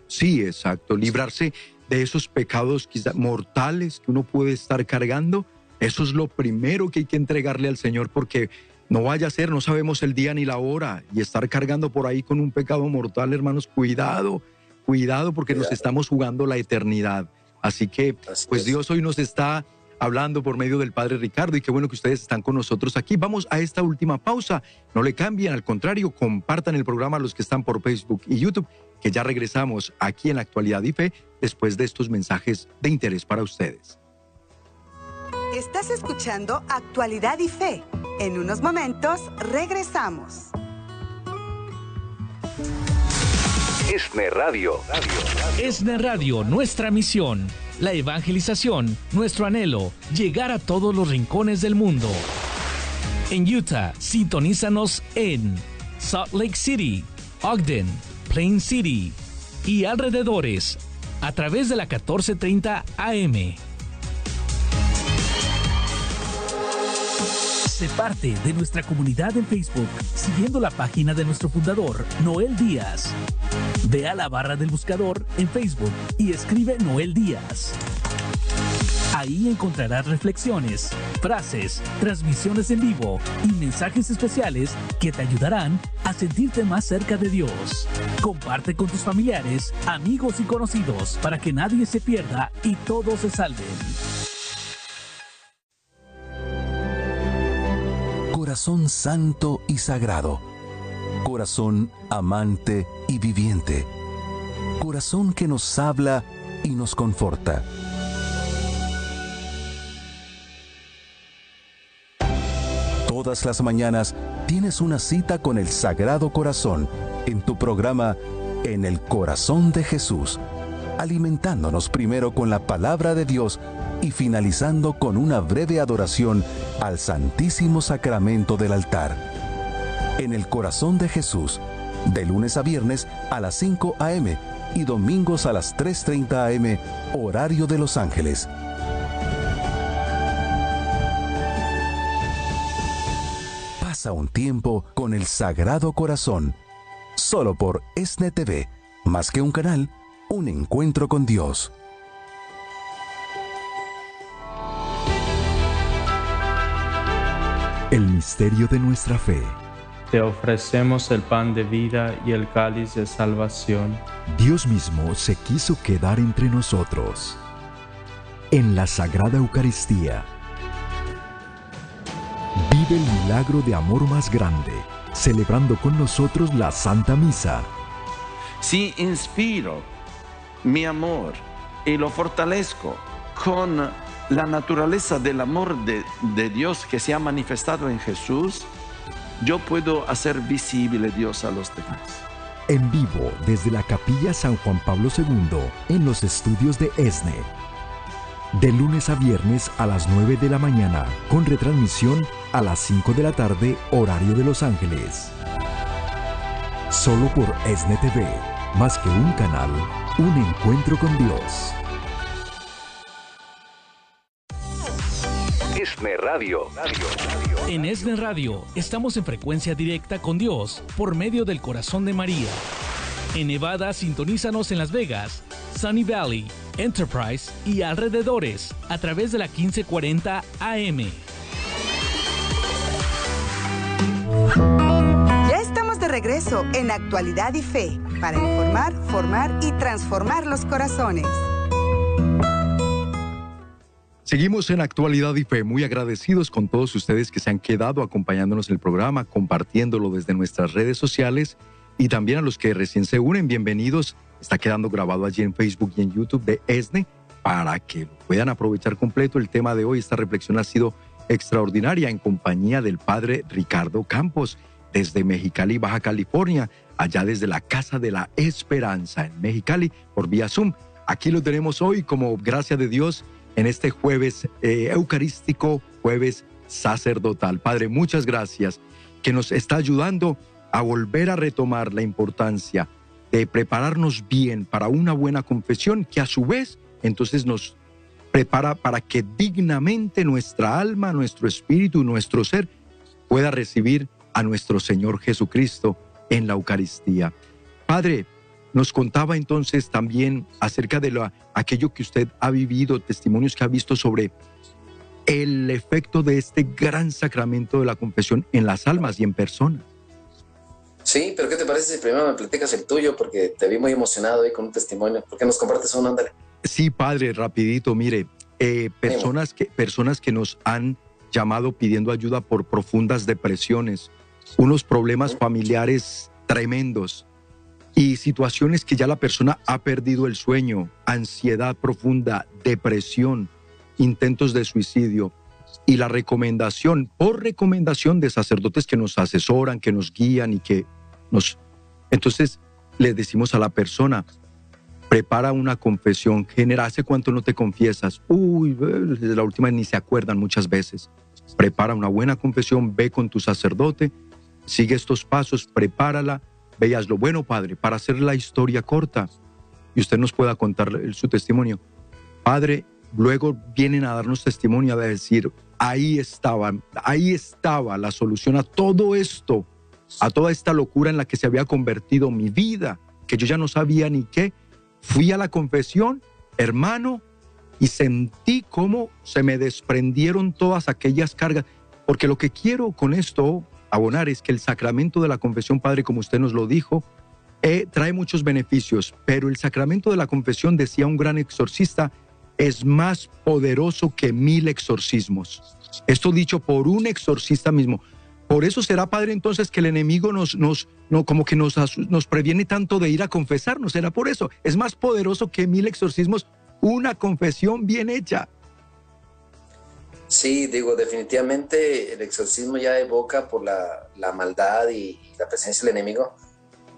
Sí, exacto. Librarse de esos pecados quizá mortales que uno puede estar cargando, eso es lo primero que hay que entregarle al Señor porque no vaya a ser, no sabemos el día ni la hora y estar cargando por ahí con un pecado mortal, hermanos, cuidado, cuidado porque nos estamos jugando la eternidad. Así que, pues Dios hoy nos está hablando por medio del Padre Ricardo y qué bueno que ustedes están con nosotros aquí. Vamos a esta última pausa. No le cambien, al contrario, compartan el programa a los que están por Facebook y YouTube, que ya regresamos aquí en la actualidad y fe después de estos mensajes de interés para ustedes. Estás escuchando Actualidad y Fe. En unos momentos regresamos. ESNE Radio. ESNE Radio, nuestra misión. La evangelización, nuestro anhelo, llegar a todos los rincones del mundo. En Utah, sintonízanos en Salt Lake City, Ogden, Plain City y alrededores a través de la 1430 AM Sé parte de nuestra comunidad en Facebook siguiendo la página de nuestro fundador, Noel Díaz. Ve a la barra del buscador en Facebook y escribe Noel Díaz. Ahí encontrarás reflexiones, frases, transmisiones en vivo y mensajes especiales que te ayudarán a sentirte más cerca de Dios. Comparte con tus familiares, amigos y conocidos para que nadie se pierda y todos se salven. Corazón santo y sagrado, corazón amante y viviente, corazón que nos habla y nos conforta. Todas las mañanas tienes una cita con el Sagrado Corazón en tu programa En el Corazón de Jesús, alimentándonos primero con la palabra de Dios y finalizando con una breve adoración al Santísimo Sacramento del altar. En el corazón de Jesús, de lunes a viernes a las 5 a.m. y domingos a las 3.30 a.m. horario de Los Ángeles. Pasa un tiempo con el Sagrado Corazón, solo por ESNE TV, más que un canal, un encuentro con Dios. El misterio de nuestra fe. te ofrecemos el pan de vida y el cáliz de salvación. Dios mismo se quiso quedar entre nosotros. En la Sagrada Eucaristía, vive el milagro de amor más grande, celebrando con nosotros la Santa Misa. Si inspiro mi amor y lo fortalezco con la naturaleza del amor de, Dios que se ha manifestado en Jesús, yo puedo hacer visible Dios a los demás. En vivo desde la Capilla San Juan Pablo II en los estudios de ESNE. De lunes a viernes a las 9 de la mañana, con retransmisión a las 5 de la tarde, horario de Los Ángeles. Solo por ESNE TV, más que un canal, un encuentro con Dios. ESNE Radio. En ESNE Radio estamos en frecuencia directa con Dios por medio del corazón de María. En Nevada, sintonízanos en Las Vegas, Sunny Valley, Enterprise y alrededores a través de la 1540 AM. Ya estamos de regreso en Actualidad y Fe para informar, formar y transformar los corazones. Seguimos en Actualidad y muy agradecidos con todos ustedes que se han quedado acompañándonos en el programa, compartiéndolo desde nuestras redes sociales y también a los que recién se unen, bienvenidos. Está quedando grabado allí en Facebook y en YouTube de ESNE para que lo puedan aprovechar completo. El tema de hoy, esta reflexión ha sido extraordinaria en compañía del padre Ricardo Campos desde Mexicali, Baja California, allá desde la Casa de la Esperanza en Mexicali por vía Zoom. Aquí lo tenemos hoy como gracia de Dios en este jueves eh, eucarístico, jueves sacerdotal. Padre, muchas gracias que nos está ayudando a volver a retomar la importancia de prepararnos bien para una buena confesión que a su vez entonces nos prepara para que dignamente nuestra alma, nuestro espíritu, nuestro ser pueda recibir a nuestro Señor Jesucristo en la Eucaristía. Padre, nos contaba entonces también acerca de lo, aquello que usted ha vivido, testimonios que ha visto sobre el efecto de este gran sacramento de la confesión en las almas y en personas. Sí, pero ¿qué te parece si primero me platicas el tuyo? Porque te vi muy emocionado ahí con un testimonio. ¿Por qué nos compartes uno? Ándale. Sí, padre, rapidito, mire, eh, personas, que, personas que nos han llamado pidiendo ayuda por profundas depresiones, unos problemas familiares tremendos, y situaciones que ya la persona ha perdido el sueño, ansiedad profunda, depresión, intentos de suicidio y la recomendación, por recomendación de sacerdotes que nos asesoran, que nos guían y que nos... Entonces le decimos a la persona, prepara una confesión general. ¿Hace cuánto no te confiesas? Uy, desde la última ni se acuerdan muchas veces. Prepara una buena confesión, ve con tu sacerdote, sigue estos pasos, prepárala Veías lo bueno, Padre, para hacer la historia corta y usted nos pueda contar su testimonio. Padre, luego vienen a darnos testimonio de decir, ahí estaba, ahí estaba la solución a todo esto, a toda esta locura en la que se había convertido mi vida, que yo ya no sabía ni qué. Fui a la confesión, hermano, y sentí cómo se me desprendieron todas aquellas cargas, porque lo que quiero con esto, abonar es que el sacramento de la confesión, Padre, como usted nos lo dijo, eh, trae muchos beneficios, pero el sacramento de la confesión, decía un gran exorcista, es más poderoso que mil exorcismos. Esto dicho por un exorcista mismo. Por eso será, Padre, entonces que el enemigo nos, nos, no, como que nos, nos previene tanto de ir a confesarnos. Será por eso. Es más poderoso que mil exorcismos una confesión bien hecha. Sí, digo, definitivamente el exorcismo ya evoca por la, maldad y, la presencia del enemigo,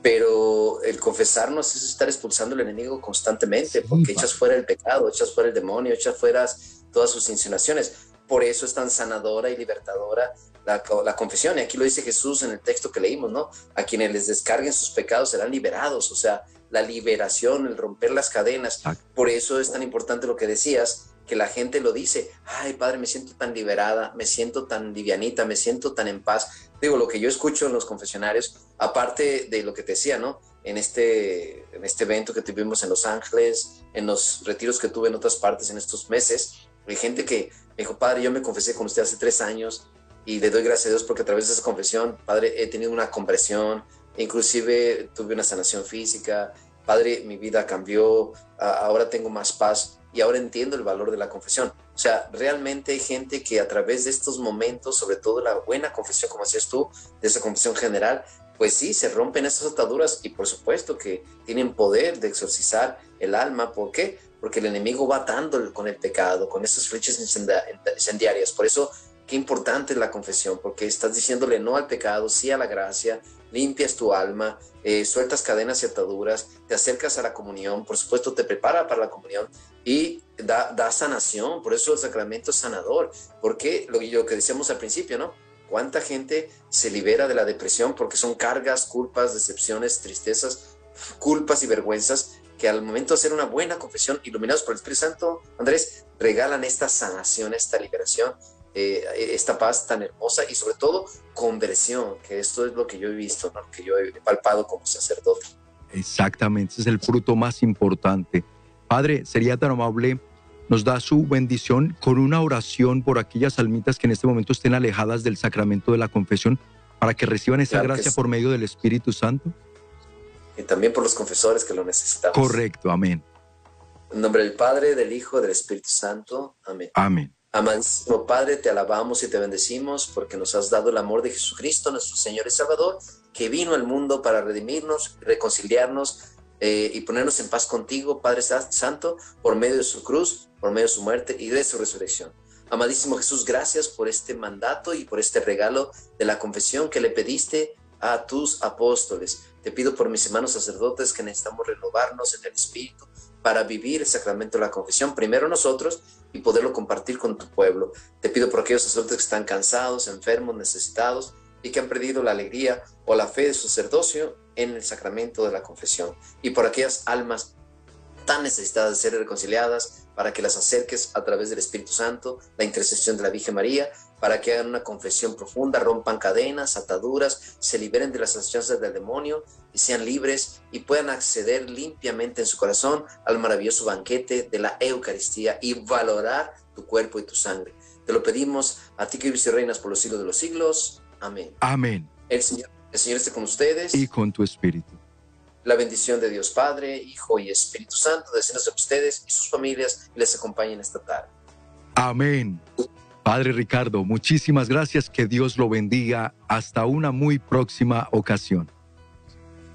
pero el confesarnos es estar expulsando al enemigo constantemente, porque echas fuera el pecado, echas fuera el demonio, echas fuera todas sus insinuaciones. Por eso es tan sanadora y libertadora la, la, confesión. Y aquí lo dice Jesús en el texto que leímos, ¿no? A quienes les descarguen sus pecados serán liberados, o sea, la liberación, el romper las cadenas. Por eso es tan importante lo que decías, que la gente lo dice, ay padre, me siento tan liberada, me siento tan livianita, me siento tan en paz. Digo, lo que yo escucho en los confesionarios, aparte de lo que te decía, ¿no? En este, en este evento que tuvimos en Los Ángeles, en los retiros que tuve en otras partes en estos meses, hay gente que me dijo, padre, yo me confesé con usted hace tres años y le doy gracias a Dios porque a través de esa confesión, Padre, he tenido una conversión, inclusive tuve una sanación física, Padre, mi vida cambió, ahora tengo más paz y ahora entiendo el valor de la confesión. O sea, realmente hay gente que a través de estos momentos, sobre todo la buena confesión, como decías tú, de esa confesión general, pues sí, se rompen esas ataduras y por supuesto que tienen poder de exorcizar el alma. ¿Por qué? Porque el enemigo va atando con el pecado, con esas flechas incendiarias. Por eso, qué importante es la confesión, porque estás diciéndole no al pecado, sí a la gracia, limpias tu alma, eh, sueltas cadenas y ataduras, te acercas a la comunión, por supuesto te prepara para la comunión y da, sanación, por eso el sacramento es sanador, porque lo, lo que decíamos al principio, ¿no? ¿Cuánta gente se libera de la depresión porque son cargas, culpas, decepciones, tristezas, culpas y vergüenzas que al momento de hacer una buena confesión, iluminados por el Espíritu Santo, Andrés, regalan esta sanación, esta liberación, eh, esta paz tan hermosa y sobre todo conversión, que esto es lo que yo he visto, lo que yo he palpado como sacerdote. Exactamente, ese es el fruto más importante. Padre, sería tan amable nos da su bendición con una oración por aquellas almitas que en este momento estén alejadas del sacramento de la confesión para que reciban esa gracia por medio del Espíritu Santo. Y también por los confesores que lo necesitan. Correcto, amén. En nombre del Padre, del Hijo, del Espíritu Santo. Amén. Amén. Amantísimo Padre, te alabamos y te bendecimos porque nos has dado el amor de Jesucristo, nuestro Señor y Salvador, que vino al mundo para redimirnos, reconciliarnos eh, y ponernos en paz contigo, Padre Santo, por medio de su cruz, por medio de su muerte y de su resurrección. Amadísimo Jesús, gracias por este mandato y por este regalo de la confesión que le pediste a tus apóstoles. Te pido por mis hermanos sacerdotes que necesitamos renovarnos en el Espíritu para vivir el sacramento de la confesión, primero nosotros y poderlo compartir con tu pueblo. Te pido por aquellos sacerdotes que están cansados, enfermos, necesitados y que han perdido la alegría o la fe de su sacerdocio en el sacramento de la confesión y por aquellas almas tan necesitadas de ser reconciliadas, para que las acerques a través del Espíritu Santo, la intercesión de la Virgen María, para que hagan una confesión profunda, rompan cadenas, ataduras, se liberen de las asociaciones del demonio y sean libres y puedan acceder limpiamente en su corazón al maravilloso banquete de la Eucaristía y valorar tu cuerpo y tu sangre. Te lo pedimos a ti que vives y reinas por los siglos de los siglos. Amén. Amén. El Señor el Señor esté con ustedes. Y con tu espíritu. La bendición de Dios Padre, Hijo y Espíritu Santo descienda sobre ustedes y sus familias y les acompañen esta tarde. Amén. Padre Ricardo, muchísimas gracias. Que Dios lo bendiga. Hasta una muy próxima ocasión.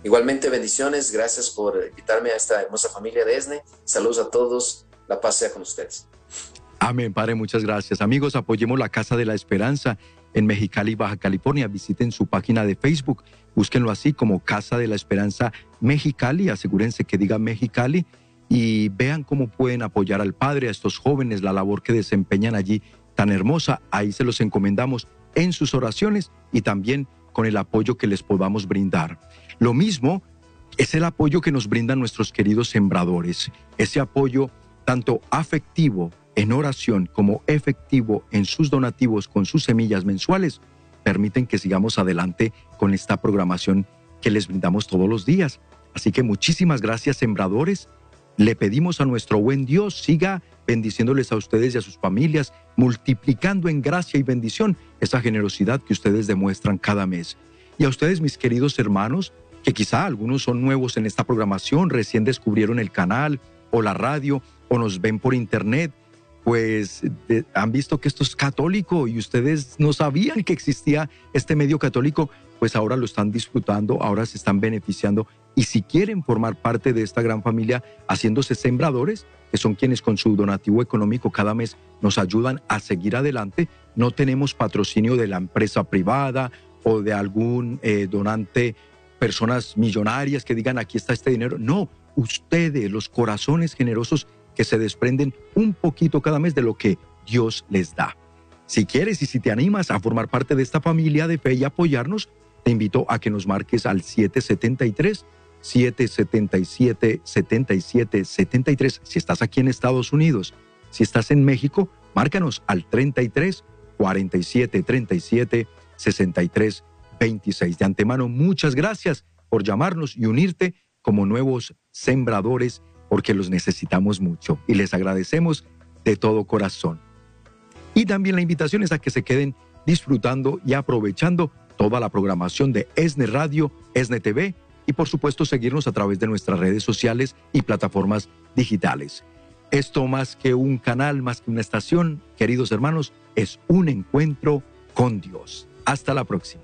Igualmente, bendiciones. Gracias por invitarme a esta hermosa familia de ESNE. Saludos a todos. La paz sea con ustedes. Amén, Padre. Muchas gracias. Amigos, apoyemos la Casa de la Esperanza en Mexicali, Baja California. Visiten su página de Facebook, búsquenlo así como Casa de la Esperanza Mexicali, asegúrense que diga Mexicali y vean cómo pueden apoyar al Padre, a estos jóvenes, la labor que desempeñan allí tan hermosa. Ahí se los encomendamos en sus oraciones y también con el apoyo que les podamos brindar. Lo mismo es el apoyo que nos brindan nuestros queridos sembradores, ese apoyo tanto afectivo en oración como efectivo en sus donativos con sus semillas mensuales, permiten que sigamos adelante con esta programación que les brindamos todos los días. Así que muchísimas gracias, sembradores. Le pedimos a nuestro buen Dios siga bendiciéndoles a ustedes y a sus familias, multiplicando en gracia y bendición esa generosidad que ustedes demuestran cada mes. Y a ustedes, mis queridos hermanos, que quizá algunos son nuevos en esta programación, recién descubrieron el canal o la radio o nos ven por internet, pues han visto que esto es católico y ustedes no sabían que existía este medio católico, pues ahora lo están disfrutando, ahora se están beneficiando y si quieren formar parte de esta gran familia haciéndose sembradores, que son quienes con su donativo económico cada mes nos ayudan a seguir adelante, no tenemos patrocinio de la empresa privada o de algún eh, donante, personas millonarias que digan aquí está este dinero, no, ustedes, los corazones generosos que se desprenden un poquito cada mes de lo que Dios les da. Si quieres y si te animas a formar parte de esta familia de fe y apoyarnos, te invito a que nos marques al 773 777 77 73 si estás aquí en Estados Unidos. Si estás en México, márcanos al 33 47 37 63 26. De antemano, muchas gracias por llamarnos y unirte como nuevos sembradores porque los necesitamos mucho y les agradecemos de todo corazón. Y también la invitación es a que se queden disfrutando y aprovechando toda la programación de ESNE Radio, ESNE TV y por supuesto seguirnos a través de nuestras redes sociales y plataformas digitales. Esto más que un canal, más que una estación, queridos hermanos, es un encuentro con Dios. Hasta la próxima.